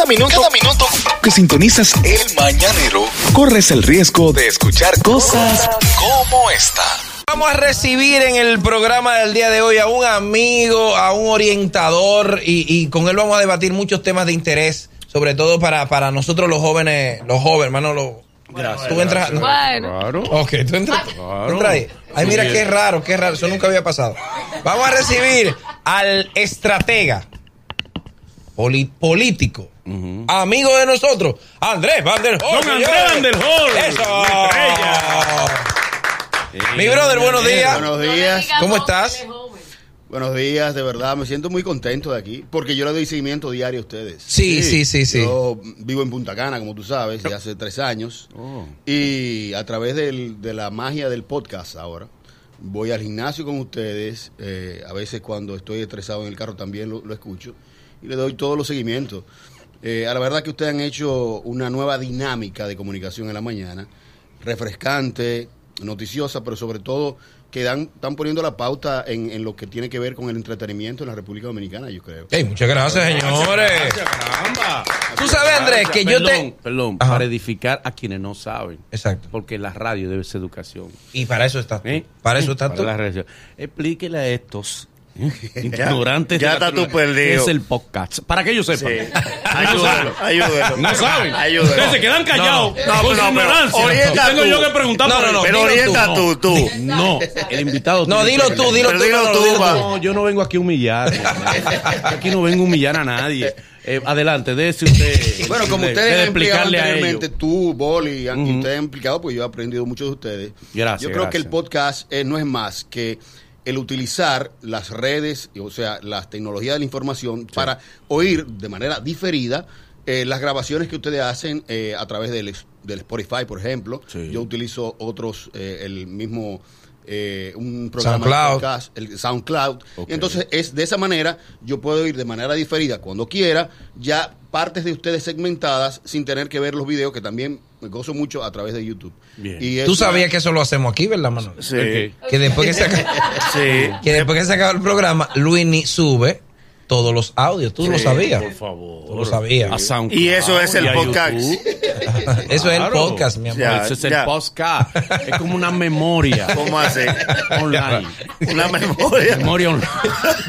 Cada minuto, cada minuto que sintonizas el mañanero, corres el riesgo de escuchar cosas como esta. Vamos a recibir en el programa del día de hoy a un amigo, a un orientador y, y con él vamos a debatir muchos temas de interés, sobre todo para, para nosotros los jóvenes, los jóvenes, hermano, los... Gracias. Tú entras... no. Claro. Ok, tú entras, Claro. ahí. Ay, mira qué raro, qué raro, eso nunca había pasado. Vamos a recibir al estratega, poli- político, amigo de nosotros, Andrés Van der Hoel. Don Andrés. Van der. Eso. Mi brother, buenos días. Buenos días. ¿Cómo estás? Buenos días, de verdad, me siento muy contento de aquí, porque yo le doy seguimiento diario a ustedes. Sí, sí, sí, sí. Yo vivo en Punta Cana, como tú sabes, de hace tres años, Oh. y a través del- de la magia del podcast ahora, voy al gimnasio con ustedes, eh, a veces cuando estoy estresado en el carro también lo, lo escucho, y le doy todos los seguimientos. Eh, a la verdad que ustedes han hecho una nueva dinámica de comunicación en la mañana, refrescante, noticiosa, pero sobre todo que dan, están poniendo la pauta en, en lo que tiene que ver con el entretenimiento en la República Dominicana, yo creo. Ey, muchas gracias, señores. Caramba. Tú sabes, Andrés, que yo te... Perdón, Ajá. para edificar a quienes no saben. Exacto. Porque la radio debe ser educación. Y para eso estás tú. ¿eh? Para eso estás Para tú. la radio. Explíquele a estos ¿eh? ignorantes. ya está tú tecnología, perdido. es el podcast. Para que ellos sepan. Ayúdalo, ayúdalo. No saben. Ayúdalo. Ustedes se quedan callados. No, no, con su no, ignorancia. Tengo yo que preguntar No, no, Pero orienta tú, tú, tú. No, el invitado. No, dilo tú, dilo tú. dilo tú. No, yo no vengo aquí a humillar. aquí no vengo a humillar a nadie. Eh, adelante, dése usted. Bueno, como de- ustedes de han explicado anteriormente, tú, Boli, y Ujú. ustedes han explicado, pues yo he aprendido mucho de ustedes. Gracias, Yo creo que el podcast eh, no es más que el utilizar las redes, o sea, las tecnologías de la información para oír de manera diferida eh, las grabaciones que ustedes hacen eh, a través del, del Spotify, por ejemplo. Sí. Yo utilizo otros, eh, el mismo... eh, un programa SoundCloud. de podcast, el SoundCloud. Entonces es de esa manera yo puedo ir de manera diferida cuando quiera ya partes de ustedes segmentadas sin tener que ver los videos que también gozo mucho a través de YouTube. Bien. Y es Tú sabías que eso lo hacemos aquí, ¿verdad, Manuel? Sí. Que después que se acaba, Sí. que después que se acaba el programa, Luini sube todos los audios. Tú lo sabías. Por favor. Tú lo sabías. Y eso es el y podcast. Eso es el podcast, mi amor. Ya. Ese es el podcast. Es como una memoria ¿Cómo hace? online. Una memoria. Memoria online.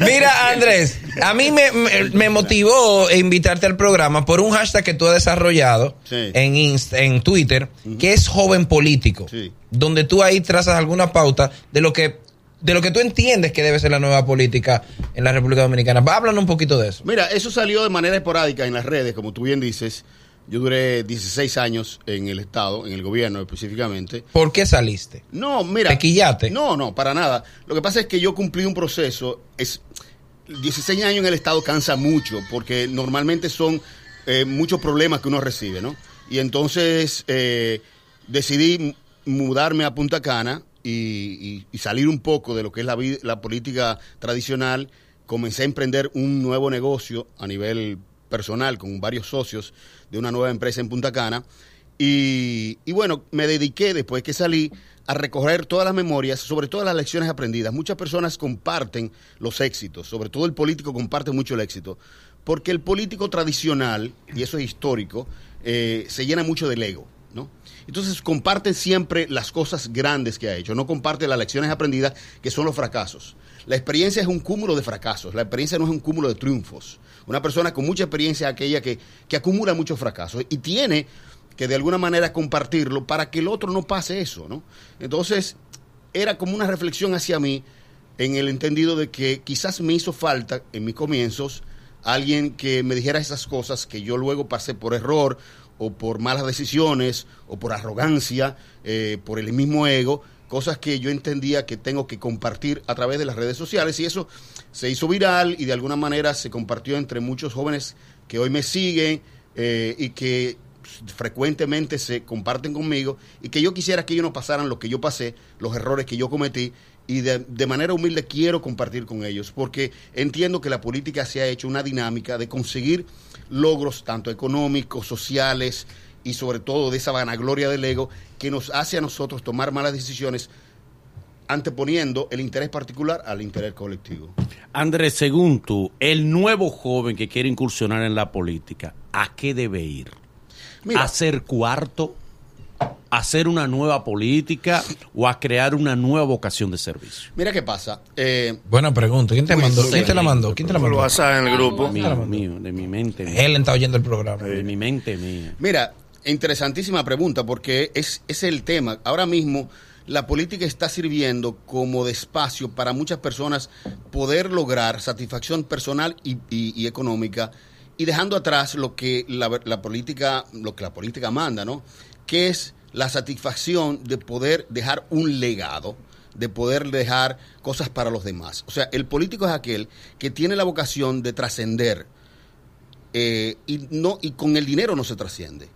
Mira, Andrés, a mí me, me- me motivó invitarte al programa por un hashtag que tú has desarrollado Sí. en, Inst- en Twitter, que es joven político, Sí. donde tú ahí trazas alguna pauta de lo que de lo que tú entiendes que debe ser la nueva política en la República Dominicana. Va, Háblanos un poquito de eso. Mira, eso salió de manera esporádica en las redes, como tú bien dices. Yo duré 16 años en el Estado, en el gobierno específicamente. ¿Por qué saliste? No, mira. ¿Te quillaste? No, no, para nada. Lo que pasa es que yo cumplí un proceso. Es 16 años en el Estado cansa mucho, porque normalmente son eh, muchos problemas que uno recibe, ¿no? Y entonces eh, decidí mudarme a Punta Cana y, y- salir un poco de lo que es la, la política tradicional. Comencé a emprender un nuevo negocio a nivel personal con varios socios de una nueva empresa en Punta Cana. Y, bueno, me dediqué después que salí a recoger todas las memorias, sobre todo las lecciones aprendidas. Muchas personas comparten los éxitos, sobre todo el político comparte mucho el éxito, porque el político tradicional, y eso es histórico, eh, se llena mucho del ego. Entonces comparte siempre las cosas grandes que ha hecho, no comparte las lecciones aprendidas que son los fracasos. La experiencia es un cúmulo de fracasos, la experiencia no es un cúmulo de triunfos. Una persona con mucha experiencia es aquella que, que acumula muchos fracasos y tiene que de alguna manera compartirlo para que el otro no pase eso, ¿no? Entonces, era como una reflexión hacia mí en el entendido de que quizás me hizo falta en mis comienzos alguien que me dijera esas cosas que yo luego pasé por error o por malas decisiones o por arrogancia, eh, por el mismo ego, cosas que yo entendía que tengo que compartir a través de las redes sociales y eso se hizo viral y de alguna manera se compartió entre muchos jóvenes que hoy me siguen eh, y que frecuentemente se comparten conmigo y que yo quisiera que ellos no pasaran lo que yo pasé, los errores que yo cometí y de, de manera humilde quiero compartir con ellos porque entiendo que la política se ha hecho una dinámica de conseguir logros tanto económicos, sociales y sobre todo de esa vanagloria del ego que nos hace a nosotros tomar malas decisiones anteponiendo el interés particular al interés colectivo. Andrés, según tú, el nuevo joven que quiere incursionar en la política, ¿a qué debe ir? Mira. ¿A ser cuarto? ¿A hacer una nueva política? ¿O a crear una nueva vocación de servicio? Mira qué pasa. eh, Buena pregunta. ¿Quién te Muy mandó? ¿Quién te la mandó? ¿Quién te la mandó? WhatsApp en el grupo. Mío, mío, de mi mente mía. Él está oyendo el programa. De mi mente mía. Mira, interesantísima pregunta porque es, es el tema. Ahora mismo la política está sirviendo como de espacio para muchas personas poder lograr satisfacción personal y, y- y económica y dejando atrás lo que la, la política lo que la política manda, ¿no? Que es la satisfacción de poder dejar un legado de poder dejar cosas para los demás. O sea, el político es aquel que tiene la vocación de trascender, eh, y, no, y con el dinero no se trasciende.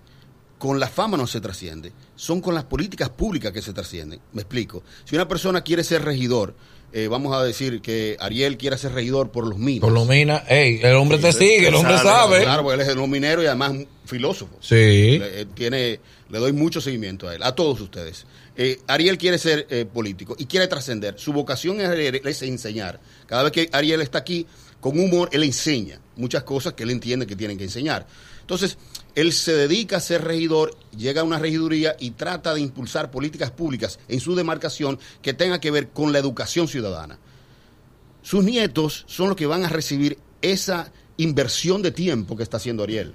Con la fama no se trasciende. Son con las políticas públicas que se trascienden. Me explico. Si una persona quiere ser regidor, eh, vamos a decir que Ariel quiere ser regidor por los minos. Por lo mina, ey, el hombre te sigue, el hombre Sabe, sabe. Claro, porque él es un minero y además un filósofo. Sí. Le, eh, tiene, le doy mucho seguimiento a él, a todos ustedes. Eh, Ariel quiere ser eh, político y quiere trascender. Su vocación es, es enseñar. Cada vez que Ariel está aquí, con humor, él enseña muchas cosas que él entiende que tienen que enseñar. Entonces, él se dedica a ser regidor, llega a una regiduría y trata de impulsar políticas públicas en su demarcación que tenga que ver con la educación ciudadana sus nietos son los que van a recibir esa inversión de tiempo que está haciendo Ariel.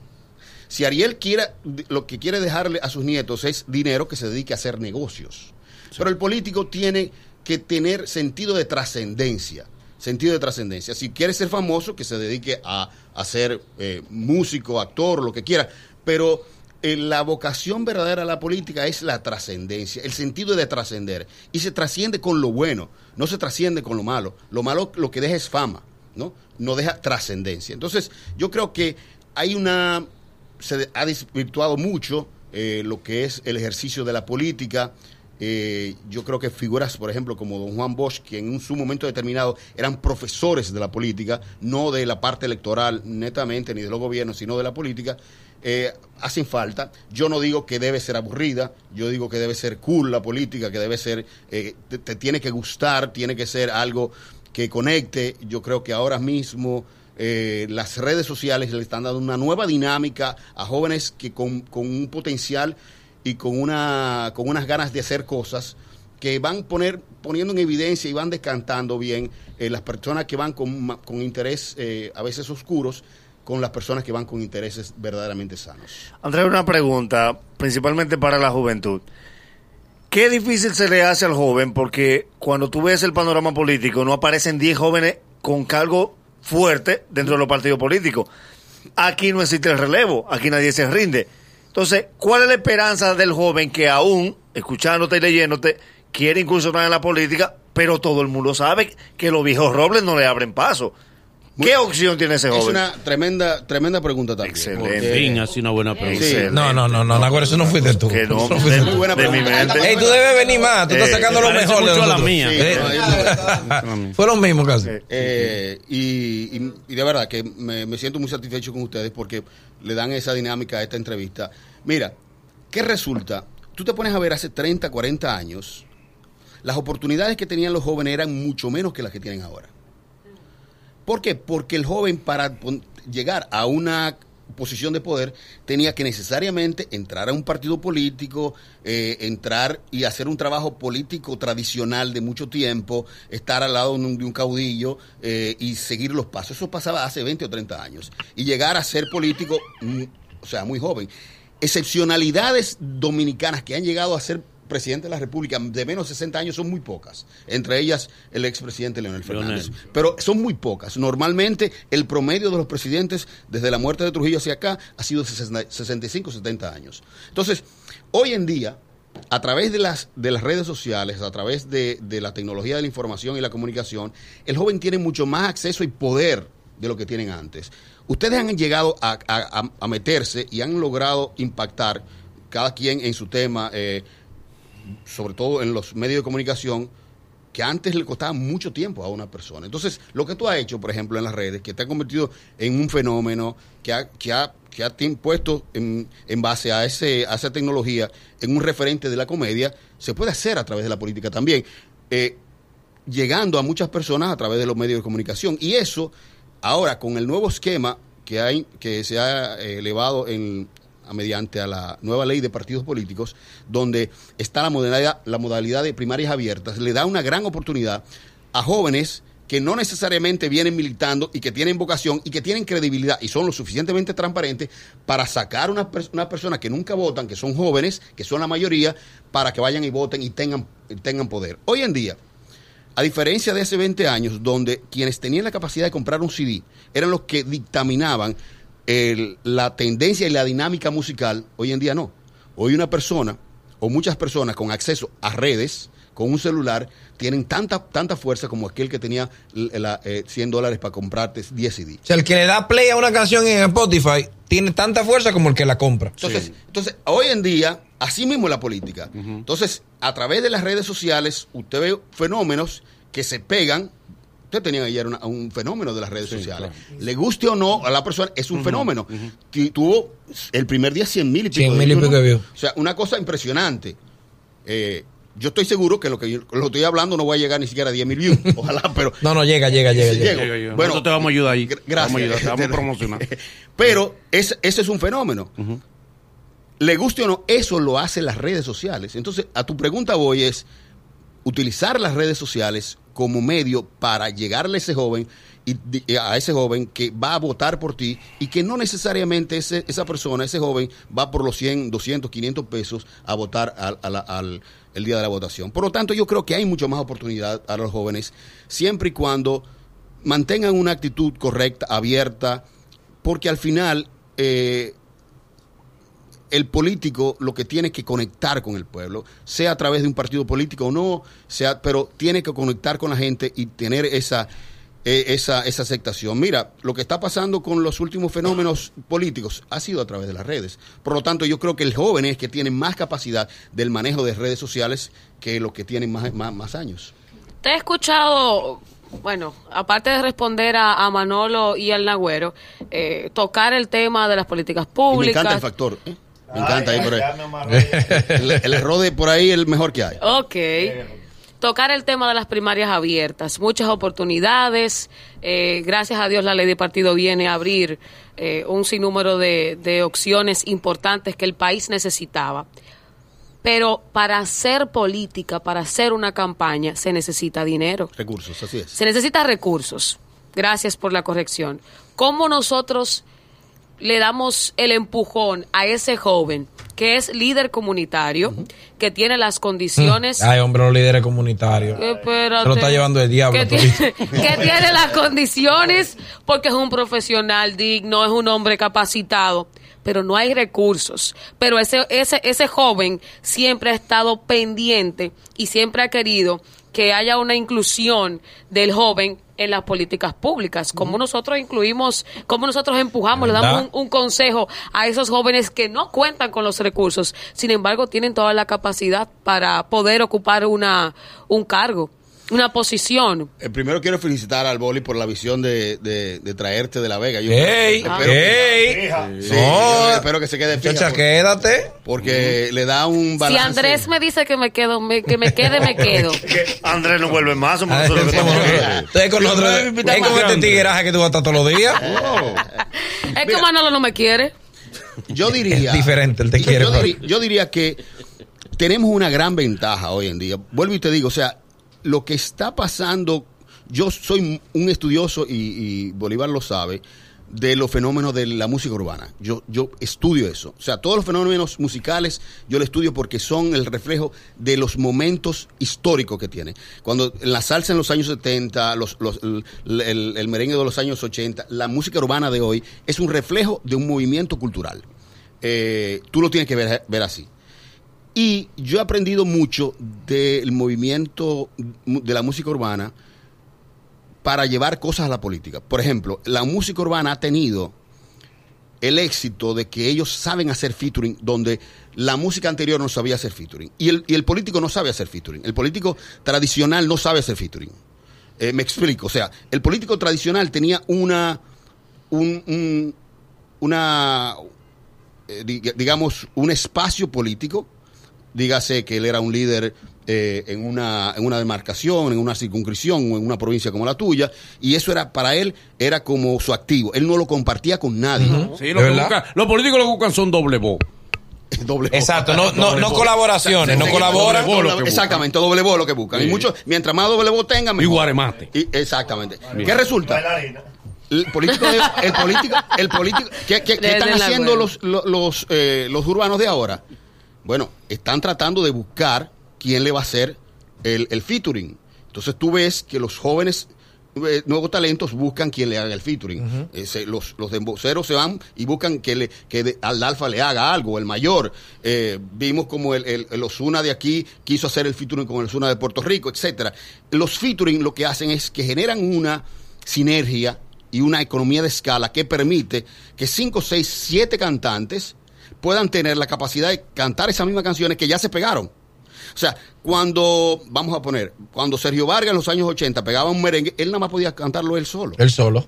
Si Ariel quiere, lo que quiere dejarle a sus nietos es dinero que se dedique a hacer negocios. Pero el político tiene que tener sentido de trascendencia. Sentido de trascendencia. Si quiere ser famoso, que se dedique a, a ser eh, músico, actor, lo que quiera. Pero eh, la vocación verdadera a la política es la trascendencia, el sentido de trascender. Y se trasciende con lo bueno, no se trasciende con lo malo. Lo malo lo que deja es fama, ¿no? No deja trascendencia. Entonces, yo creo que hay una. Se ha desvirtuado mucho eh, lo que es el ejercicio de la política. Eh, yo creo que figuras, por ejemplo, como don Juan Bosch, que en su momento determinado eran profesores de la política, no de la parte electoral netamente, ni de los gobiernos, sino de la política, eh, hacen falta. Yo no digo que debe ser aburrida, yo digo que debe ser cool la política, que debe ser, eh, te, te tiene que gustar, tiene que ser algo que conecte. Yo creo que ahora mismo eh, las redes sociales le están dando una nueva dinámica a jóvenes que con, con un potencial y con, una, con unas ganas de hacer cosas que van poner, poniendo en evidencia y van descantando bien eh, las personas que van con, con interés eh, a veces oscuros con las personas que van con intereses verdaderamente sanos. Andrés, una pregunta, principalmente para la juventud. Qué difícil se le hace al joven porque cuando tú ves el panorama político no aparecen 10 jóvenes con cargo fuerte dentro de los partidos políticos. Aquí no existe el relevo, aquí nadie se rinde. Entonces, ¿cuál es la esperanza del joven que aún, escuchándote y leyéndote, quiere incursionar en la política, pero todo el mundo sabe que los viejos robles no le abren paso? ¿Qué opción tiene ese Es joven? una tremenda, tremenda pregunta también. Excelente. porque- Fin, así una buena pregunta. Sí. No, no, no, no, Nagüero, eso no fuiste tú. Que no, fuiste de, tú. muy buena de mi pregunta. mente. Ey, tú debes venir más, tú estás Eh, sacando lo mejor de la mía. Sí, Eh, no, Fue lo mismo casi. Eh, y, y- y de verdad que me, me siento muy satisfecho con ustedes porque le dan esa dinámica a esta entrevista. Mira, ¿qué resulta? Tú te pones a ver hace 30, 40 años, las oportunidades que tenían los jóvenes eran mucho menos que las que tienen ahora. ¿Por qué? Porque el joven para llegar a una posición de poder tenía que necesariamente entrar a un partido político, eh, entrar y hacer un trabajo político tradicional de mucho tiempo, estar al lado de un, de un caudillo eh, y seguir los pasos. Eso pasaba hace 20 o 30 años. Y llegar a ser político, mm, o sea, muy joven. Excepcionalidades dominicanas que han llegado a ser presidente de la República de menos de 60 años son muy pocas. Entre ellas el expresidente Leonel Fernández. Leonel. Pero son muy pocas. Normalmente el promedio de los presidentes desde la muerte de Trujillo hacia acá ha sido 60 65, 70 años. Entonces, hoy en día, a través de las, de las redes sociales, a través de, de la tecnología de la información y la comunicación, el joven tiene mucho más acceso y poder de lo que tienen antes. Ustedes han llegado a, a- a- a meterse y han logrado impactar cada quien en su tema, eh, sobre todo en los medios de comunicación, que antes le costaba mucho tiempo a una persona. Entonces, lo que tú has hecho, por ejemplo, en las redes, que te ha convertido en un fenómeno, que ha, que ha, que ha te impuesto en, en base a, ese, a esa tecnología en un referente de la comedia, se puede hacer a través de la política también. Eh, llegando a muchas personas a través de los medios de comunicación. Y eso, ahora, con el nuevo esquema que, hay, que se ha eh, elevado en, mediante a la nueva ley de partidos políticos, donde está la modalidad, la modalidad de primarias abiertas, le da una gran oportunidad a jóvenes que no necesariamente vienen militando y que tienen vocación y que tienen credibilidad y son lo suficientemente transparentes para sacar unas unas personas que nunca votan, que son jóvenes, que son la mayoría, para que vayan y voten y tengan, tengan poder. Hoy en día, a diferencia de hace 20 años, donde quienes tenían la capacidad de comprar un CD eran los que dictaminaban el- la tendencia y la dinámica musical, hoy en día no. Hoy una persona o muchas personas con acceso a redes, con un celular, tienen tanta, tanta fuerza como aquel que tenía la, eh, 100 dólares para comprarte 10 CD. O sea, el que le da play a una canción en Spotify tiene tanta fuerza como el que la compra. Entonces, entonces, hoy en día, así mismo es la política. Entonces, a través de las redes sociales, usted ve fenómenos que se pegan. Usted tenía ayer una- un fenómeno de las redes sociales. Le guste o no a la persona, es un fenómeno. Tuvo el primer día 100 mil y pico. 100 de mil y views, pico views. O sea, una cosa impresionante. Eh, yo estoy seguro que lo que yo lo estoy hablando no va a llegar ni siquiera a 10 mil views. Ojalá, pero No, no, llega, llega, llega. Llega. llego. Llega, llega. Bueno, Nosotros te vamos a ayudar ahí. Gracias. vamos a ayudar, te vamos a promocionar. Pero ese, ese es un fenómeno. Le guste o no, eso lo hacen las redes sociales. Entonces, a tu pregunta voy es utilizar las redes sociales como medio para llegarle a ese joven y eh, a ese joven que va a votar por ti y que no necesariamente ese- esa persona, ese joven, va por los 100, 200, 500 pesos a votar al, a la- al- el día de la votación. Por lo tanto, yo creo que hay mucho más oportunidad a los jóvenes siempre y cuando mantengan una actitud correcta, abierta, porque al final eh, el político lo que tiene que conectar con el pueblo, sea a través de un partido político o no, sea, pero tiene que conectar con la gente y tener esa, eh, esa, esa aceptación. Mira, lo que está pasando con los últimos fenómenos políticos ha sido a través de las redes. Por lo tanto, yo creo que el joven es que tiene más capacidad del manejo de redes sociales que los que tienen más, más, más años. Te he escuchado, bueno, aparte de responder a, a Manolo y al Nagüero, eh, tocar el tema de las políticas Y me públicas. encanta el factor. ¿eh? Me encanta ahí por ahí. El, el error de por ahí es el mejor que hay. Ok. Tocar el tema de las primarias abiertas, muchas oportunidades. eh, gracias a Dios la ley de partido viene a abrir eh, un sinnúmero de, de opciones importantes que el país necesitaba. Pero para hacer política, para hacer una campaña, se necesita dinero. Recursos, así es. Se necesita recursos. Gracias por la corrección. ¿Cómo nosotros le damos el empujón a ese joven que es líder comunitario, que tiene las condiciones... Ay, hombre, los líderes comunitarios. Espérate. Se lo está llevando el diablo. Que todito. tiene, que tiene las condiciones porque es un profesional digno, es un hombre capacitado, pero no hay recursos. Pero ese, ese, ese joven siempre ha estado pendiente y siempre ha querido que haya una inclusión del joven en las políticas públicas, como nosotros incluimos, como nosotros empujamos, le damos un, un consejo a esos jóvenes que no cuentan con los recursos, sin embargo tienen toda la capacidad para poder ocupar una, un cargo, una posición. Eh, primero quiero felicitar al Boli por la visión de, de- de traerte de La Vega. Yo ¡Ey! espero que- ¡Ey! Sí, No. yo espero que se quede fija. Muchacha, por- quédate. Porque le da un Si balance. Andrés me dice que me quedo, me- que me quede, me quedo. Que Andrés no vuelve más, somos Ah, nosotros que estamos. Ustedes con nosotros. Es con este tigueraje que tú vas a estar todos los días. Es que Manolo no me quiere. Yo diría. Es diferente, él te yo- quiere, Yo, pero- diri- yo diría que tenemos una gran ventaja hoy en día. Vuelvo y te digo, o sea, lo que está pasando. Yo soy un estudioso y, Bolívar lo sabe de los fenómenos de la música urbana. Yo, yo estudio eso. O sea, todos los fenómenos musicales yo lo estudio porque son el reflejo de los momentos históricos que tiene. Cuando la salsa en los años 70, los, los- el merengue de los años 80, la música urbana de hoy es un reflejo de un movimiento cultural. Eh, tú lo tienes que ver, ver así. Y yo he aprendido mucho del movimiento de la música urbana para llevar cosas a la política. Por ejemplo, la música urbana ha tenido el éxito de que ellos saben hacer featuring donde la música anterior no sabía hacer featuring. Y el, y el político no sabe hacer featuring. El político tradicional no sabe hacer featuring. Eh, me explico. O sea, el político tradicional tenía una, un- un- una, eh, dig- digamos, un espacio político dígase que él era un líder eh, en, una, en una demarcación, en una circunscripción o en una provincia como la tuya, y eso era para él era como su activo. Él no lo compartía con nadie. Sí, lo los políticos lo que buscan son doble voz. Doble. Exacto, no, no, no colaboraciones, no colaboran. doble- Doble exactamente, doble voz lo que buscan. Sí. Y mucho, mientras más doble voz tengan, Y mejor. guaremate. Y- exactamente. ¿Qué resulta? El político, de- el político, el político, ¿qué, qué- qué Desde están haciendo los, los, los, eh, los urbanos de ahora? Bueno, están tratando de buscar quién le va a hacer el, el featuring. Entonces tú ves que los jóvenes eh, nuevos talentos buscan quien le haga el featuring. Ese, los, los demboceros se van y buscan que, le, que de- al alfa le haga algo, el mayor. Eh, vimos como el, el, el Osuna de aquí quiso hacer el featuring con el Osuna de Puerto Rico, etcétera. Los featuring lo que hacen es que generan una sinergia y una economía de escala que permite que cinco, seis, siete cantantes puedan tener la capacidad de cantar esas mismas canciones que ya se pegaron. O sea, cuando, vamos a poner, cuando Sergio Vargas en los años 80 pegaba un merengue, él nada más podía cantarlo él solo. Él solo.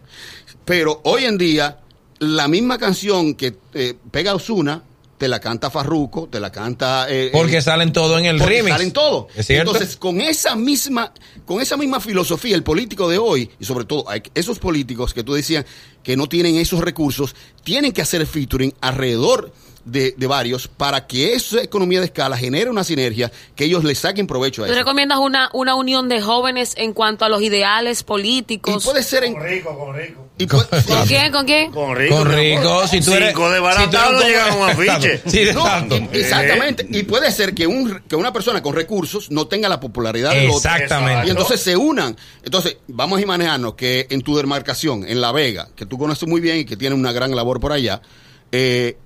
Pero hoy en día, la misma canción que eh, pega Osuna, te la canta Farruco, te la canta... eh, Porque salen todo en el porque remix. salen todo. ¿Es cierto? Entonces, con esa misma, con esa misma filosofía, el político de hoy, y sobre todo esos políticos que tú decías que no tienen esos recursos, tienen que hacer featuring alrededor de, de varios para que esa economía de escala genere una sinergia que ellos le saquen provecho a ¿Tú eso. recomiendas una, una unión de jóvenes en cuanto a los ideales Y políticos? puede ser en. rico, con rico. y ¿Con quién? ¿Con quién? Con rico. Con rico, si tú eres. Cinco de si tú baratado eres no un afiche. Sí, No, exacto. y- exactamente. Y puede ser que, un, que una persona con recursos no tenga la popularidad del otro. Exactamente. Y entonces se unan. Entonces, vamos a imaginarnos que en tu demarcación, en La Vega, que tú conoces muy bien y que tiene una gran labor por allá, eh,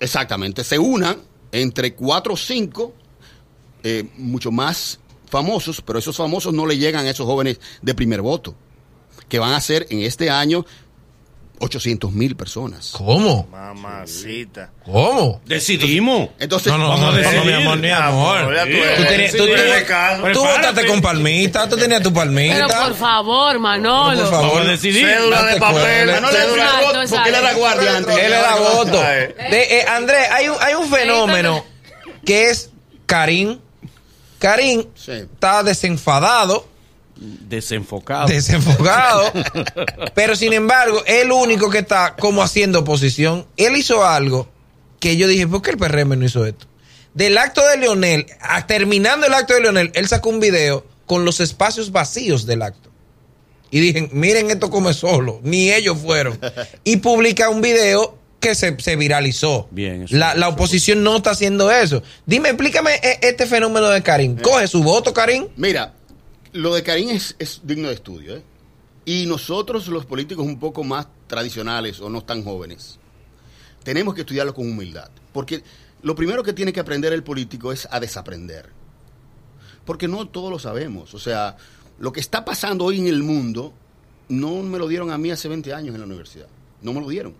exactamente, se unan entre cuatro o cinco, eh, mucho más famosos, pero esos famosos no le llegan a esos jóvenes de primer voto, que van a ser en este año 800 mil personas. ¿Cómo? Mamacita. ¿Cómo? Decidimos. Entonces, No, no, Vamos no, a no, decidir. mi amor, mi amor. tú tenías- Sí, tú tú tú votaste con palmita, tú tenías tu palmita. Pero por favor, Manolo. Por favor. Vamos a decidir. Cédula de papel. le cédula- voto porque él era guardia antes. Él era voto. De, eh, Andrés, hay un, hay un fenómeno que es Karim. Karim Sí. está desenfadado, Desenfocado. desenfocado, pero sin embargo, el único que está como haciendo oposición. Él hizo algo que yo dije, ¿por qué el PRM no hizo esto? Del acto de Leonel, a- terminando el acto de Leonel, él sacó un video con los espacios vacíos del acto. Y dije, miren esto come solo, ni ellos fueron. Y publica un video que se, se viralizó. Bien, eso- la, la oposición no está haciendo eso. Dime, explícame eh, este fenómeno de Karim. Coge su voto, Karim. Mira, lo de Karim es, es digno de estudio. ¿eh? Y nosotros, los políticos un poco más tradicionales o no tan jóvenes, tenemos que estudiarlo con humildad. Porque lo primero que tiene que aprender el político es a desaprender. Porque no todos lo sabemos. O sea, lo que está pasando hoy en el mundo no me lo dieron a mí hace 20 años en la universidad. No me lo dieron.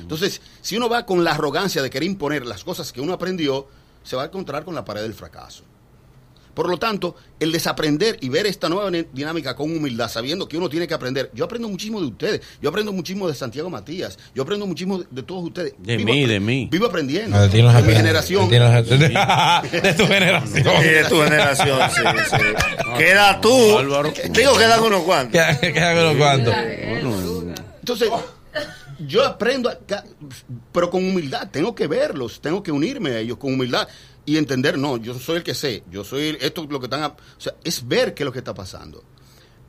Entonces, si uno va con la arrogancia de querer imponer las cosas que uno aprendió, se va a encontrar con la pared del fracaso. Por lo tanto, el desaprender y ver esta nueva dinámica con humildad, sabiendo que uno tiene que aprender. Yo aprendo muchísimo de ustedes. Yo aprendo muchísimo de Santiago Matías. Yo aprendo muchísimo de, de todos ustedes. De Vivo mí, de mí. Vivo aprendiendo. De no mi generación. De tu generación. Sí, de tu generación, sí, sí. Queda tú. Álvaro. Digo, quedan unos cuantos. Que, que hagan unos cuantos. Entonces, yo aprendo, pero con humildad. Tengo que verlos, tengo que unirme a ellos con humildad y entender, no, yo soy el que sé, yo soy esto es lo que están... o sea, es ver qué es lo que está pasando.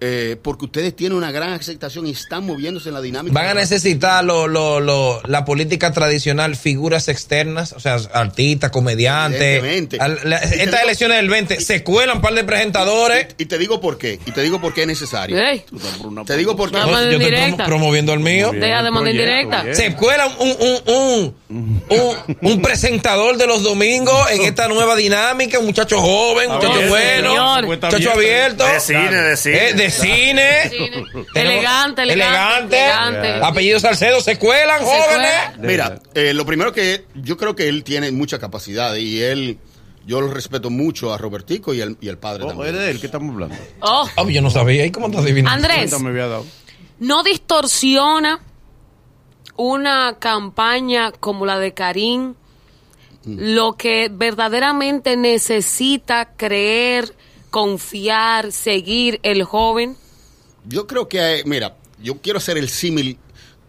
Eh, porque ustedes tienen una gran aceptación y están moviéndose en la dinámica. Van a necesitar lo, lo, lo- la política tradicional, figuras externas, o sea, artistas, comediantes. Evidentemente. Al- la- te estas digo- elecciones del 20 se cuelan un par de presentadores. Y te digo por qué, y te digo por qué es necesario. Te digo por qué. Yo en estoy directa. promo- promoviendo el mío. Bien, Deja de mandar bien. Se cuela un, un, un, un, un- un presentador de los domingos en esta nueva dinámica, un muchacho joven, un muchacho bien, bueno, señor. muchacho abierto. De cine, de cine. Eh, de cine. Cine. Tenemos- Elegante, elegante, elegante. Apellido Salcedo, se cuelan, Se jóvenes. cuela. Mira, eh, lo primero que yo creo que él tiene mucha capacidad y él, yo lo respeto mucho a Robertico y el, y el padre Oh, también. ¿Es de él que estamos hablando? Oh, Oh, yo no sabía. ¿Y cómo te adivinas? Andrés, Cuenta me había dado. ¿no distorsiona una campaña como la de Karim lo que verdaderamente necesita creer, confiar, seguir el joven? Yo creo que, eh, mira, yo quiero hacer el símil.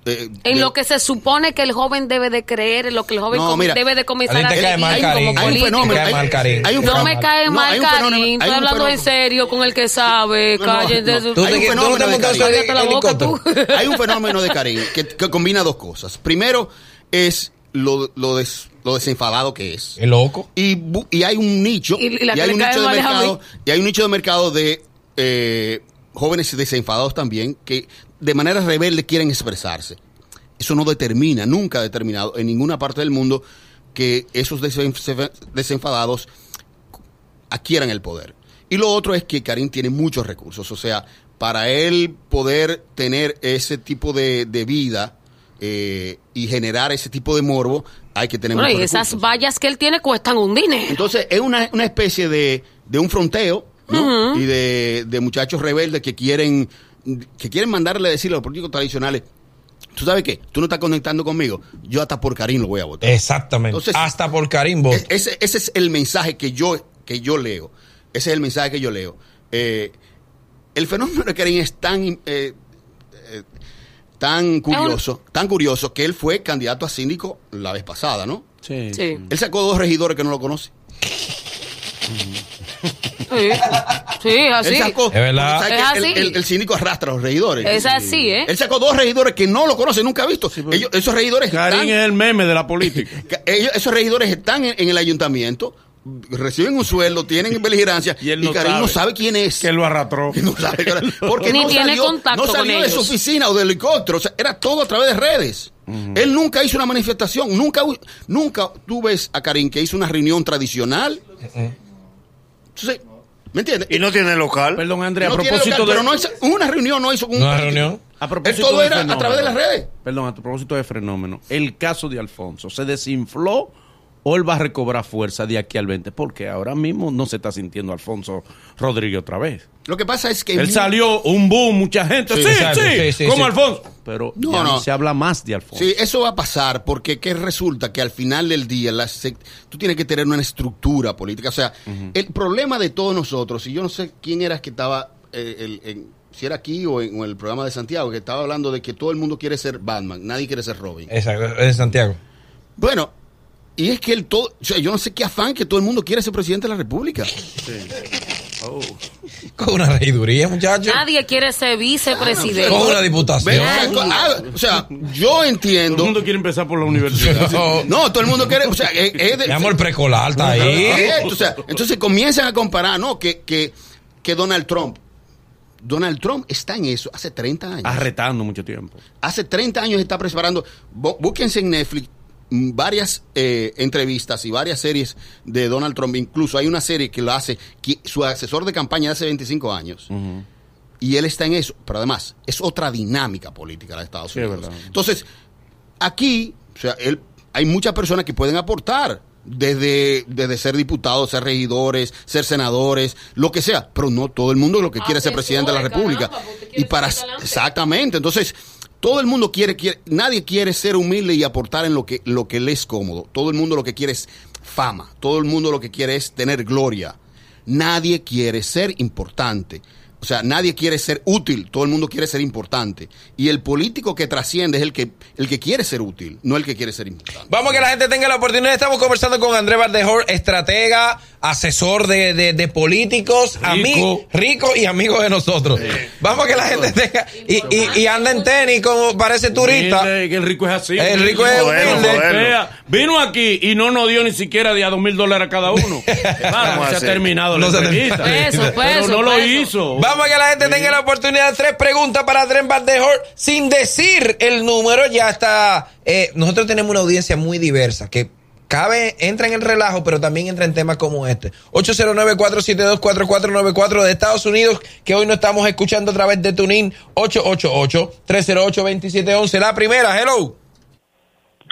eh, En de- lo que se supone que el joven debe de creer, en lo que el joven No, com- mira, debe de comenzar a ti a te cae seguir mal, como Karim. hay un político. fenómeno. Cae mal, Karim. hay un No fenómeno- me cae no, mal, hay un fenómeno- Karim. hay Estoy un hablando en fenómeno- serio con el que sabe. Cállate. su- Hay un fenómeno de Karim. Hay un fenómeno de que combina dos cosas. Primero es lo, lo, des- lo desenfadado que es. ¿Es loco? Y, y hay un nicho, Y- y hay un nicho de mercado, y hay un nicho de mercado de eh, jóvenes desenfadados también que de manera rebelde quieren expresarse. Eso no determina, nunca ha determinado en ninguna parte del mundo que esos desen- desenfadados adquieran el poder. Y lo otro es que Karim tiene muchos recursos, o sea, para él poder tener ese tipo de, de vida eh, y generar ese tipo de morbo, hay que tener Bueno, y muchos esas recursos. vallas que él tiene cuestan un dinero. Entonces, es una, una especie de, de un fronteo, ¿no? Y de, de muchachos rebeldes que quieren, que quieren mandarle a decir a los políticos tradicionales, ¿tú sabes qué? Tú no estás conectando conmigo, yo hasta por Karim lo voy a votar. Exactamente. Entonces- Hasta por Karim voto. Es- ese, ese es el mensaje que yo, que yo leo. Ese es el mensaje que yo leo. Eh, el fenómeno de Karim es tan, eh, tan curioso, tan curioso que él fue candidato a síndico la vez pasada, ¿no? Sí. Sí. Él sacó dos regidores que no lo conocen. Sí, sí, así. Él sacó, Es verdad. Es así. el, el- el síndico arrastra a los regidores. Es así, ¿eh? Él sacó dos regidores que no lo conocen, nunca ha visto. Ellos- esos regidores Karim están, es el meme de la política. ca- ellos- esos regidores están en, en el ayuntamiento, reciben un sueldo, tienen beligerancia Y él no Karim sabe. no sabe quién es. que lo arrastró. No sabe, porque Ni no tiene salió, contacto no salió con de su oficina o del helicóptero, o sea, era todo a través de redes. Él nunca hizo una manifestación, nunca, nunca tú ves a Karim que hizo una reunión tradicional. Entonces, ¿me entiendes? Eh, Y no tiene local. Perdón, Andrea, No a propósito local, de... pero no hizo- una reunión no hizo ¿Una reunión? A propósito todo de era a través de las redes. Perdón, a propósito de fenómeno. El caso de Alfonso, ¿se desinfló o él va a recobrar fuerza de aquí al 20? Porque ahora mismo no se está sintiendo Alfonso Rodríguez otra vez. Lo que pasa es que Él salió, un boom, mucha gente. Sí, Sí, sí, exacto, sí, sí, como sí. Alfonso. Pero No, ya no. se habla más de Alfonso. Sí, eso va a pasar porque ¿qué resulta? Que al final del día la sec- tú tienes que tener una estructura política. O sea, el problema de todos nosotros, y yo no sé quién era que estaba, eh, el- en- si era aquí o en, o en el programa de Santiago, que estaba hablando de que todo el mundo quiere ser Batman, nadie quiere ser Robin. Exacto, es Santiago. Bueno, y es que el todo, o sea, yo no sé qué afán que todo el mundo quiere ser presidente de la República. Con una regiduría, muchacho. Nadie quiere ser vicepresidente. Con una diputación. Ven, o sea, ah, o sea, yo Todo entiendo. el mundo quiere empezar por la universidad. No, No, todo el mundo quiere, o sea, es, es de- Mi amor, preescolar está ahí. O sea, entonces comienzan a comparar, ¿no? Que, que, que Donald Trump. Donald Trump está en eso hace 30 años. Arretando mucho tiempo. Hace 30 años está preparando. Bú- Búsquense en Netflix varias eh, entrevistas y varias series de Donald Trump. Incluso hay una serie que lo hace que su asesor de campaña de hace 25 años. Y él está en eso. Pero además, es otra dinámica política de Estados Sí, Unidos. Entonces, aquí, o sea, él, hay muchas personas que pueden aportar. Desde, desde ser diputados, ser regidores, ser senadores, lo que sea, pero no todo el mundo lo que quiere es ser presidente de la República. caramba, Y para exactamente, entonces todo el mundo quiere, quiere, nadie quiere ser humilde y aportar en lo que lo que le es cómodo. Todo el mundo lo que quiere es fama. Todo el mundo lo que quiere es tener gloria. Nadie quiere ser importante. O sea, nadie quiere ser útil, todo el mundo quiere ser importante. Y el político que trasciende es el que, el que quiere ser útil, no el que quiere ser importante. Vamos a que la gente tenga la oportunidad. Estamos conversando con Andrés Valdejor, estratega, asesor de, de- de políticos, Rico. amigo, rico y amigo de nosotros. Vamos a que la gente tenga. Y, y- y anda en tenis como parece turista. Humilde, que el rico es así. El rico es. Vea, Vino aquí y no nos dio ni siquiera de a dos mil dólares a cada uno. Vamos se ha terminado No la entrevista. terminado. Peso, Pero peso, no lo peso. hizo. Vamos a que la gente tenga la oportunidad. Tres preguntas para Andrés Valdejor sin decir el número. Ya está. eh, nosotros tenemos una audiencia muy diversa que cabe, entra en el relajo, pero también entra en temas como este. 809-472-4494 de Estados Unidos, que hoy no estamos escuchando a través de Tunin 888-308-2711. La primera, hello.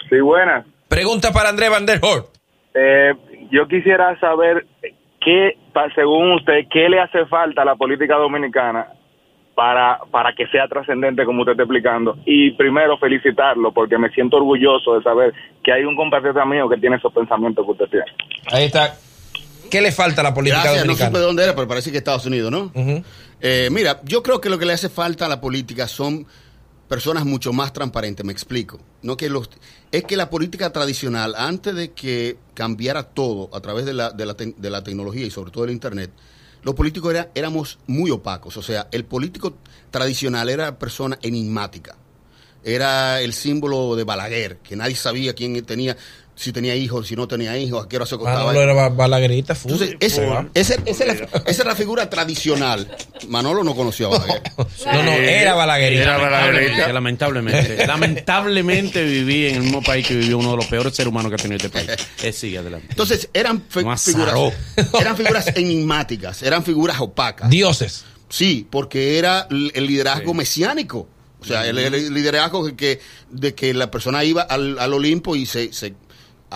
Sí, buenas. Pregunta para Andrés Valdejor. Eh, yo quisiera saber qué, según usted, qué le hace falta a la política dominicana para, para que sea trascendente como usted está explicando. Y primero felicitarlo porque me siento orgulloso de saber que hay un compatriota mío que tiene esos pensamientos que usted tiene. Ahí está. ¿Qué le falta a la política Gracias, no supe dominicana? de dónde era, pero parece que Estados Unidos, ¿no? Ujú. Eh, mira, yo creo que lo que le hace falta a la política son personas mucho más transparentes, me explico. No que los, es que la política tradicional, antes de que cambiara todo a través de la, de la, te- de la tecnología y sobre todo del Internet, los políticos era- éramos muy opacos. O sea, el político tradicional era persona enigmática. Era el símbolo de Balaguer, que nadie sabía quién tenía, si tenía hijos, si no tenía hijos, a qué hora se acostaba. Manolo era ba- balaguerita, full. Entonces, esa, esa- esa es la, esa es la figura tradicional. Manolo no conoció a Balaguer. No, no, era balaguerita. Era Balaguerita. Lamentablemente, lamentablemente viví en el mismo país que vivió uno de los peores seres humanos que ha tenido este país. Eh, sigue adelante. Entonces, eran figuras, eran figuras enigmáticas, eran figuras opacas. Dioses. Sí, porque era el liderazgo mesiánico. O sea, el, el liderazgo de que, de que la persona iba al, al Olimpo y se, se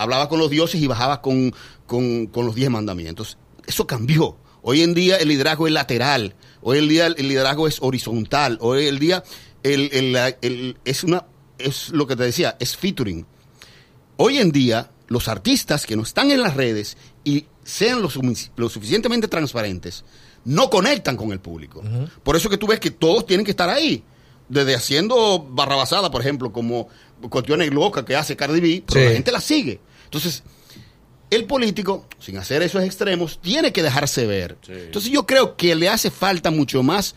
hablaba con los dioses y bajaba con, con, con los diez mandamientos. Eso cambió. Hoy en día el liderazgo es lateral. Hoy en día el liderazgo es horizontal. Hoy en día el, el- la- el- es una es lo que te decía, es featuring. Hoy en día, los artistas que no están en las redes y sean lo suficientemente transparentes, no conectan con el público. Por eso que tú ves que todos tienen que estar ahí. Desde haciendo barrabasada, por ejemplo, como cuestiones locas que hace Cardi B, pero Sí. la gente la sigue. Entonces, el político, sin hacer esos extremos, tiene que dejarse ver. Entonces yo creo que le hace falta mucho más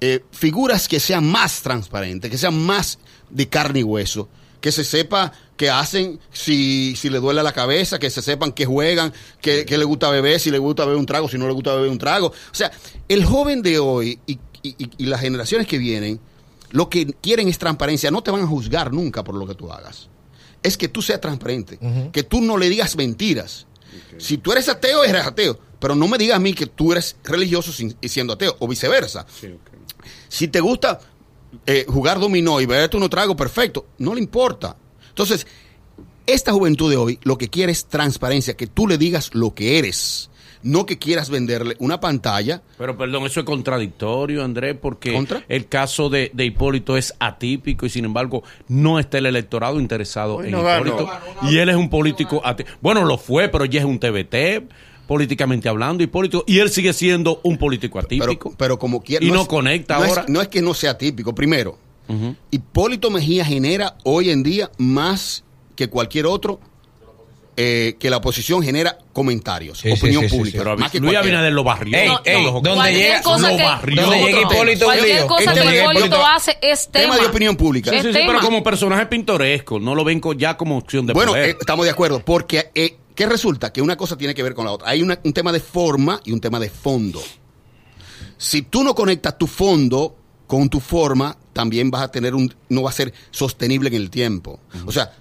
eh, figuras que sean más transparentes, que sean más de carne y hueso, que se sepa qué hacen si, si le duele la cabeza, que se sepan qué juegan, que, que le gusta beber, si le gusta beber un trago, si no le gusta beber un trago. O sea, el joven de hoy y, y- y- y las generaciones que vienen, lo que quieren es transparencia, no te van a juzgar nunca por lo que tú hagas. Es que tú seas transparente, que tú no le digas mentiras. Si tú eres ateo, eres ateo, pero no me digas a mí que tú eres religioso sin- y siendo ateo, o viceversa. Si te gusta eh, jugar dominó y beberte uno trago, perfecto, no le importa. Entonces, esta juventud de hoy lo que quiere es transparencia, que tú le digas lo que eres, no que quieras venderle una pantalla. Pero perdón, eso es contradictorio, Andrés, porque ¿Contra? el caso de, de Hipólito es atípico y sin embargo no está el electorado interesado en no. Hipólito. Y él es un político atípico. Bueno, lo fue, pero ya es un TBT, políticamente hablando, Hipólito. Y él sigue siendo un político atípico. pero como quiera. Y no es- conecta no es- ahora. no es que no sea típico. Primero, Hipólito Mejía genera hoy en día más que cualquier otro. Eh, que la oposición genera comentarios, Sí, opinión sí, sí, pública. sí. pero más que Luis. Abinader lo barrió. Ey, No, ey, no, donde llega, cosa lo que- barrió. donde llega. Hipólito Cualquier cosa Este que tema de Hipólito Hipólito- hace es tema. tema de opinión pública. Sí, sí, sí, pero como personaje pintoresco, no lo ven ya como opción de Bueno, poder. eh, estamos de acuerdo, porque eh, ¿qué resulta? Que una cosa tiene que ver con la otra. Hay una- un tema de forma y un tema de fondo. Si tú no conectas tu fondo con tu forma, también vas a tener un, no va a ser sostenible en el tiempo. O sea,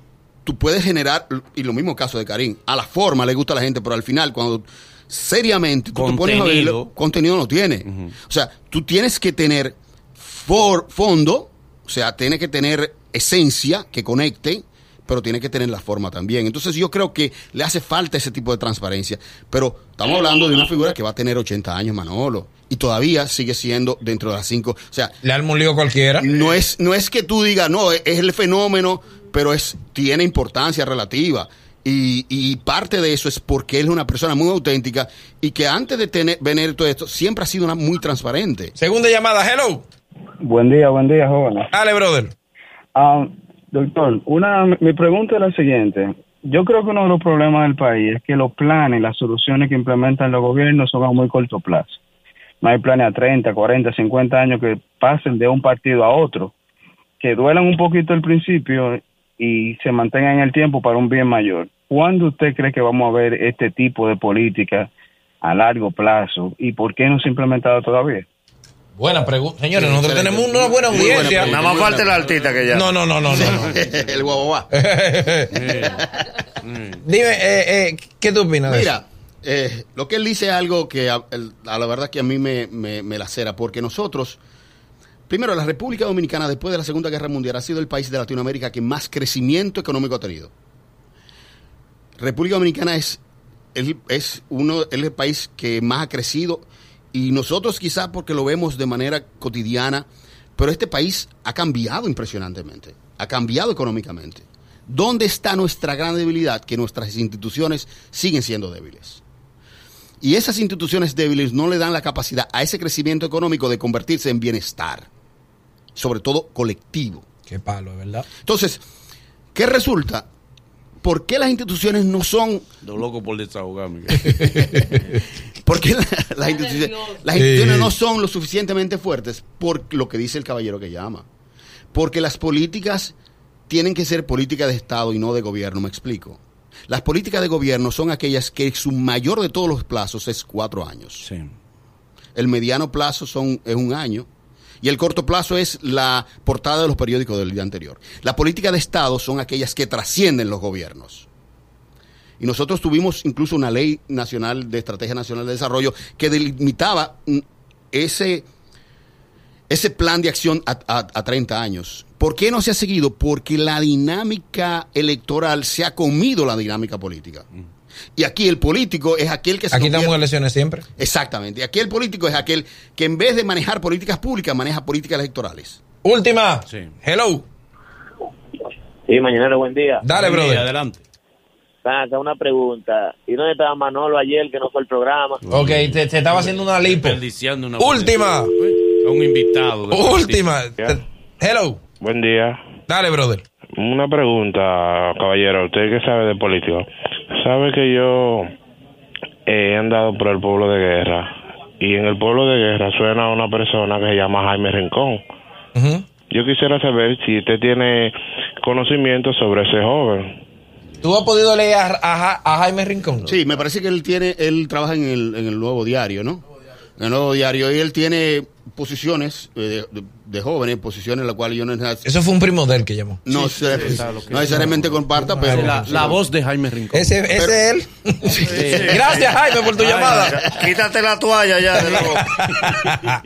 tú puedes generar, y lo mismo caso de Karim, a la forma le gusta a la gente, pero al final, cuando seriamente tú te pones a Contenido. verlo, contenido no tiene. O sea, tú tienes que tener for- fondo, o sea, tiene que tener esencia que conecte, pero tiene que tener la forma también. Entonces yo creo que le hace falta ese tipo de transparencia. Pero estamos hablando de una figura que va a tener 80 años, Manolo, y todavía sigue siendo dentro de las cinco. O sea, Le arma un lío cualquiera. no es, no es que tú digas, no, es el fenómeno, pero es, tiene importancia relativa. Y, y parte de eso es porque él es una persona muy auténtica y que antes de tener, venir todo esto, siempre ha sido una muy transparente. Segunda llamada, hello. Buen día, buen día, jóvenes. Dale, brother. Ah, doctor, una, mi pregunta es la siguiente. Yo creo que uno de los problemas del país es que los planes, las soluciones que implementan los gobiernos son a muy corto plazo. No hay planes a 30, 40, 50 años que pasen de un partido a otro, que duelan un poquito al principio y se mantengan en el tiempo para un bien mayor. ¿Cuándo usted cree que vamos a ver este tipo de política a largo plazo y por qué no se ha implementado todavía? Buena pregunta. Señores, Sí, nosotros tenemos una buena audiencia. pregunta. Nada más falta el artista que ya. No, no, no, no, no. no. el guaguaguá. Dime, eh, eh, ¿qué tú opinas de Mira, eh, lo que él dice es algo que a la verdad que a mí me, me, me lacera, porque nosotros, primero, la República Dominicana después de la Segunda Guerra Mundial ha sido el país de Latinoamérica que más crecimiento económico ha tenido. República Dominicana es, es uno, es el país que más ha crecido Y nosotros quizás porque lo vemos de manera cotidiana, pero este país ha cambiado impresionantemente, ha cambiado económicamente. ¿Dónde está nuestra gran debilidad? Que nuestras instituciones siguen siendo débiles. Y esas instituciones débiles no le dan la capacidad a ese crecimiento económico de convertirse en bienestar, sobre todo colectivo. Qué palo, ¿verdad? Entonces, ¿qué resulta? ¿Por qué las instituciones no son Lo loco por desahogarme. ¿Por qué la- las instituciones, las no son lo suficientemente fuertes? Por lo que dice el caballero que llama. Porque las políticas tienen que ser políticas de Estado y no de gobierno, me explico. Las políticas de gobierno son aquellas que su mayor de todos los plazos es cuatro años. Sí. El mediano plazo son, es un año. Y el corto plazo es la portada de los periódicos del día anterior. Las políticas de Estado son aquellas que trascienden los gobiernos. Y nosotros tuvimos incluso una ley nacional de estrategia nacional de desarrollo que delimitaba mm, ese, ese plan de acción a, a- a 30 años. ¿Por qué no se ha seguido? Porque la dinámica electoral se ha comido la dinámica política. Y aquí el político es aquel que se Aquí estamos en elecciones siempre. Exactamente. Y aquí el político es aquel que en vez de manejar políticas públicas, maneja políticas electorales. Última. Sí. Hello. Sí, mañanero, buen día. Dale, Sí, brother. Adelante. Saca una pregunta. ¿Y dónde estaba Manolo ayer que no fue el programa? Ok, te, te estaba haciendo una lipo. Una Última. Un invitado. Última. Hello. Buen día. Dale, brother. Una pregunta, caballero. Usted que sabe de política. ¿Sabe que yo he andado por el pueblo de guerra? Y en el pueblo de guerra suena una persona que se llama Jaime Rincón. Yo quisiera saber si usted tiene conocimiento sobre ese joven. ¿Tú has podido leer a, a Ja- a Jaime Rincón? Sí, me parece que él tiene, él trabaja en el, en el nuevo diario, ¿no? En el nuevo diario. Y él tiene posiciones eh, de, de jóvenes, posiciones en las cuales yo no, Eso fue un primo de él que llamó. no, sé, no necesariamente comparta, pero... La, la voz de Jaime Rincón. Ese, es él. Gracias, Jaime, por tu llamada. Quítate la toalla ya de la boca.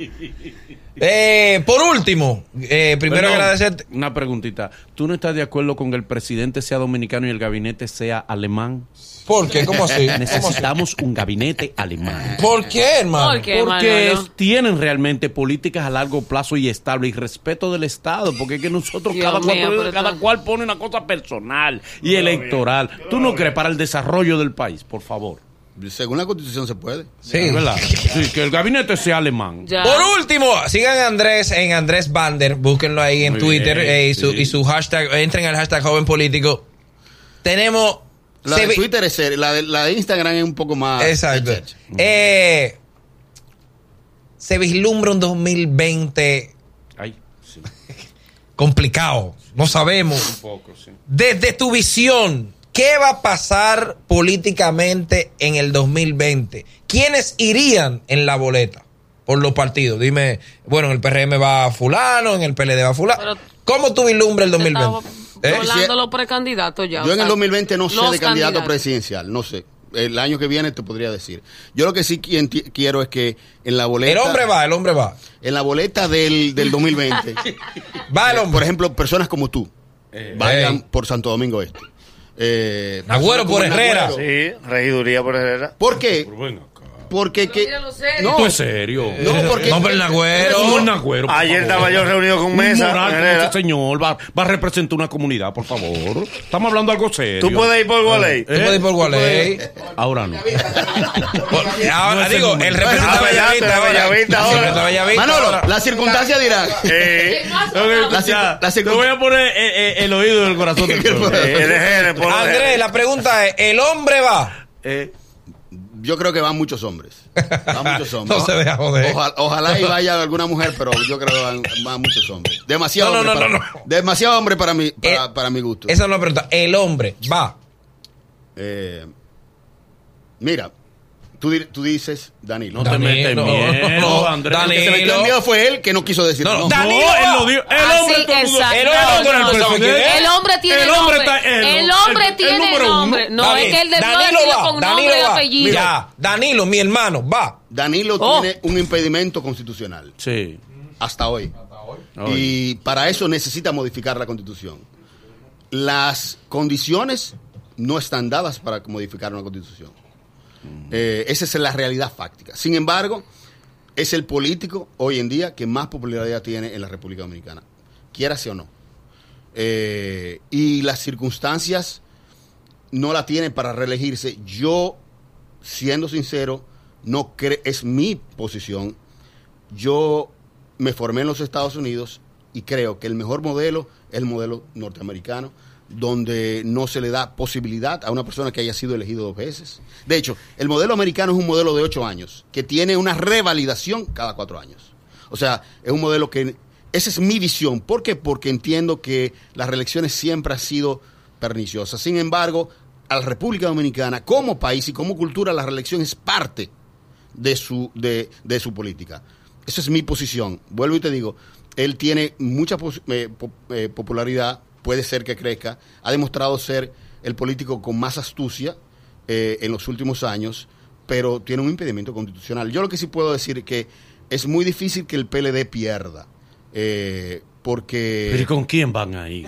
Eh, por último, eh, primero Perdón, agradecerte. Una preguntita. ¿Tú no estás de acuerdo con que el presidente sea dominicano y el gabinete sea alemán? ¿Por qué? ¿Cómo así? ¿Cómo así? Necesitamos un gabinete alemán. ¿Por qué, hermano? ¿Por qué, Porque tienen realmente políticas a largo plazo y estable y respeto del Estado, porque es que nosotros cada, mío, cada cual pone una cosa personal y electoral. ¿Tú no crees para el desarrollo del país, por favor? Según la constitución se puede. Sí. ¿Verdad? Sí, que el gabinete sea alemán. Ya. Por último, sigan a Andrés en Andrés Bander, búsquenlo ahí en Muy Twitter bien, eh, y, su, sí. y su hashtag, entren al hashtag joven político. Tenemos... La de Twitter es seria, la de, la de Instagram es un poco más... Exacto. Eh, se vislumbra un 2020 Ay, sí, complicado. No sabemos. un poco, sí. Desde tu visión, ¿qué va a pasar políticamente en el 2020? ¿Quiénes irían en la boleta por los partidos? Dime, bueno, en el PRM va fulano, en el PLD va fulano. Pero- ¿Cómo tú vislumbras el Te 2020? estaba ¿Eh? volando los precandidatos ya. Yo en el sea, 2020 no sé de candidato candidatos. presidencial, no sé. El año que viene te podría decir. Yo lo que sí quiero es que en la boleta... El hombre va, el hombre va. En la boleta del, del 2020, Va el por ejemplo, personas como tú vayan Ey. por Santo Domingo Este. Eh, personas por Herrera. Nagüero. Sí, regiduría por Herrera. ¿Por qué? Ven acá. Porque que... No, ¿Tú es serio? No, porque- No, pero el Nagüero. No, el Nagüero, Ayer estaba yo reunido con Mesa. moral este señor va, va a representar una comunidad, por favor. Estamos hablando de algo serio. Tú puedes ir por Gualey. Tú puedes ir por Gualey. Ahora no. Por- Ahora No el digo, el representante Ah, de Bellavista ahora. Bellavista ahora. Manolo, ahora. las circunstancias dirán. Eh, Te voy a poner eh, eh, el oído del corazón eh, Andrés, la pregunta es, ¿el hombre va? Eh, Yo creo que van muchos hombres. Van muchos hombres. No se deja joder. Ojalá, ojalá y vaya alguna mujer, pero yo creo que van, van muchos hombres. Demasiado No, no, hombre no, para, no, no. Demasiado hombre para mi, para, Eh, para mi gusto. Esa es la pregunta. ¿El hombre va? Eh, mira, tú, tú dices Danilo. no te Danilo, metes en no, miedo, no, Andrés. El que se metió en miedo fue él que no quiso decir. No, No, Danilo no, él lo dijo. El Así, hombre exacto. El hombre no el hombre tiene El nombre. hombre está- el- el hombre el- tiene el número uno. nombre. No, Está es que él debió Danilo decirlo va. con Danilo nombre y apellido. Ya, Danilo, mi hermano, va. Danilo Oh. tiene un impedimento constitucional Sí. hasta hoy. Oye. Y para eso necesita modificar la constitución. Las condiciones no están dadas para modificar una constitución. Eh, esa es la realidad fáctica. Sin embargo, es el político hoy en día que más popularidad tiene en la República Dominicana, quiera o no. Eh, y las circunstancias no la tienen para reelegirse. Yo, siendo sincero, no cre- es mi posición. Yo me formé en los Estados Unidos y creo que el mejor modelo es el modelo norteamericano, donde no se le da posibilidad a una persona que haya sido elegido dos veces. De hecho, el modelo americano es un modelo de ocho años, que tiene una revalidación cada cuatro años. O sea, es un modelo que... Esa es mi visión. ¿Por qué? Porque entiendo que las reelecciones siempre han sido perniciosas. Sin embargo, a la República Dominicana, como país y como cultura, la reelección es parte de su, de, de su política. Esa es mi posición. Vuelvo y te digo, él tiene mucha eh, eh, popularidad, puede ser que crezca, ha demostrado ser el político con más astucia eh, en los últimos años, pero tiene un impedimento constitucional. Yo lo que sí puedo decir es que es muy difícil que el PLD pierda, eh, porque... ¿Pero y con quién van ahí?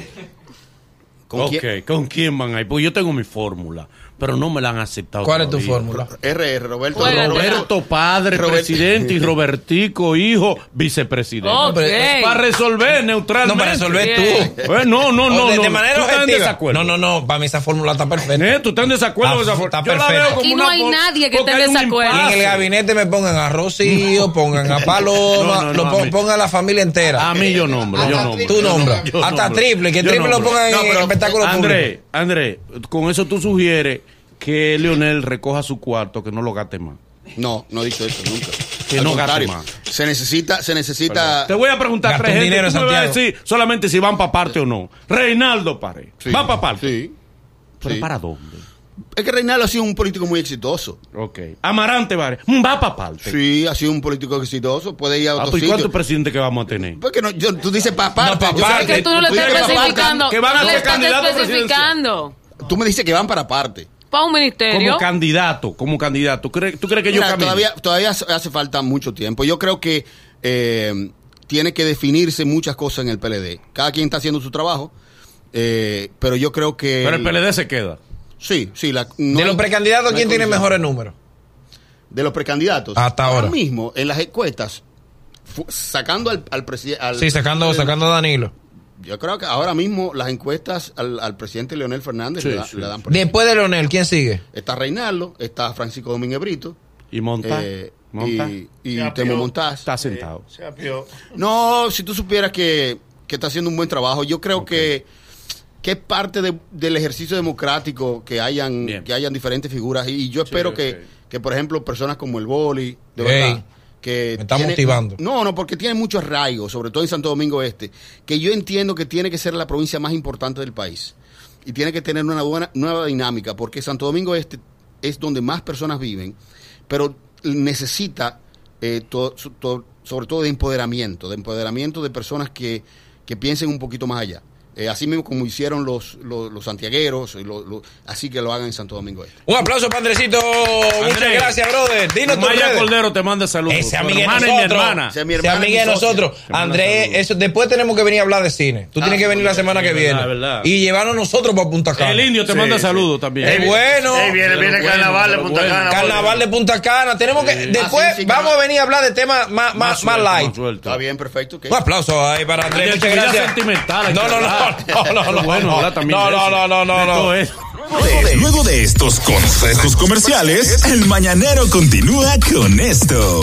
¿Con ok, quién? ¿con quién van ahí? Pues yo tengo mi fórmula, pero no me la han aceptado. ¿Cuál es tu fórmula? RR, Roberto. Bueno, Roberto, padre, Robert- presidente, y Robertico, hijo, vicepresidente. Ok. Para resolver neutralmente. No, para resolver tú. Eh, no, no, no. de, no. de manera Tú estás en desacuerdo. No, no, no. Para mí esa fórmula está perfecta. Eh, ¿Tú estás en desacuerdo con Está- esa fórmula? está Yo la veo perfecta. como Aquí no hay nadie que esté en desacuerdo. Y en el gabinete me pongan a Rocío, pongan a Paloma, No, a pongan a la familia entera. A mí yo nombro, yo nombro. Tú nombras. Hasta triple, que triple lo pongan en pero, espectáculo André, André, con eso tú sugieres que Leonel recoja su cuarto, que no lo gaste más. No, no he dicho eso nunca. Que Al no gaste más. se necesita, se necesita. Te voy a preguntar tres gente, dinero tú me vas a decir solamente si van para parte o no. Reinaldo Pared. Sí, ¿Va para parte? Sí. ¿Pero sí. para dónde? Es que Reinaldo ha sido un político muy exitoso. Ok. Amarante Pared. Va para parte. Sí, ha sido un político exitoso. Puede ir a Ah, otro pues, ¿y. ¿Cuántos presidentes que vamos a tener? Porque no, yo- tú dices para parte. pa' yo sé parte. Es que tú no le estás pa' especificando. que van a no ser candidatos especificando. Tú me dices que van para parte. Para un ministerio. Como candidato, como candidato. ¿Tú crees, tú crees que yo todavía, todavía hace falta mucho tiempo. Yo creo que eh, tiene que definirse muchas cosas en el PLD. Cada quien está haciendo su trabajo. eh, pero yo creo que. Pero el PLD se queda. Sí, sí. La, no De los hay- precandidatos, no ¿quién tiene mejores números? De los precandidatos. Hasta ahora. mismo, en las encuestas, sacando al, al presidente. Sí, sacando, sacando a Danilo. Yo creo que ahora mismo las encuestas al, al presidente Leonel Fernández Sí, le, da- sí. le dan por Después de Leonel, ¿quién sigue? Está Reinaldo, está Francisco Domínguez Brito. Y Monta. eh, Monta. y, y Temo. Montaz. Está sentado. Se apió. No, si tú supieras que, que está haciendo un buen trabajo, yo creo que, que es parte de- del ejercicio democrático que hayan, Bien. que hayan diferentes figuras. Y yo espero que, que, por ejemplo, personas como el Boli, de verdad, que me está tiene- motivando. No, no, porque tiene mucho arraigo, sobre todo en Santo Domingo Este, que yo entiendo que tiene que ser la provincia más importante del país. Y tiene que tener una buena, nueva dinámica, porque Santo Domingo Este es donde más personas viven, pero necesita, eh, to- su- to- sobre todo, de empoderamiento, de empoderamiento de personas que, que piensen un poquito más allá. Eh, así mismo como hicieron los, los, los santiagueros, así que lo hagan en Santo Domingo Este. Un aplauso para Andresito. Muchas gracias, brother. Dinos tu Maya. Cordero te manda saludos. Ese amigo de hermana y mi nosotros. hermana. Ese es mi Ese hermana y amigo de nosotros. Andrés, eso, después tenemos que venir a hablar de cine. Tú tienes que venir la semana que viene. verdad. Y llevarnos nosotros para Punta Cana. El indio te Sí, manda sí. saludos también. Es bueno. Ey, viene, viene bueno, carnaval de Punta bueno. Cana. Carnaval de Punta Cana. Tenemos que. Después Así sí que vamos a venir a hablar de temas más, más, light. Está bien, perfecto. Un aplauso ahí para Andrés. Muchas gracias. No, no, no. No, no, no, bueno, no, no, no. Luego de estos consejos comerciales, el mañanero continúa con esto.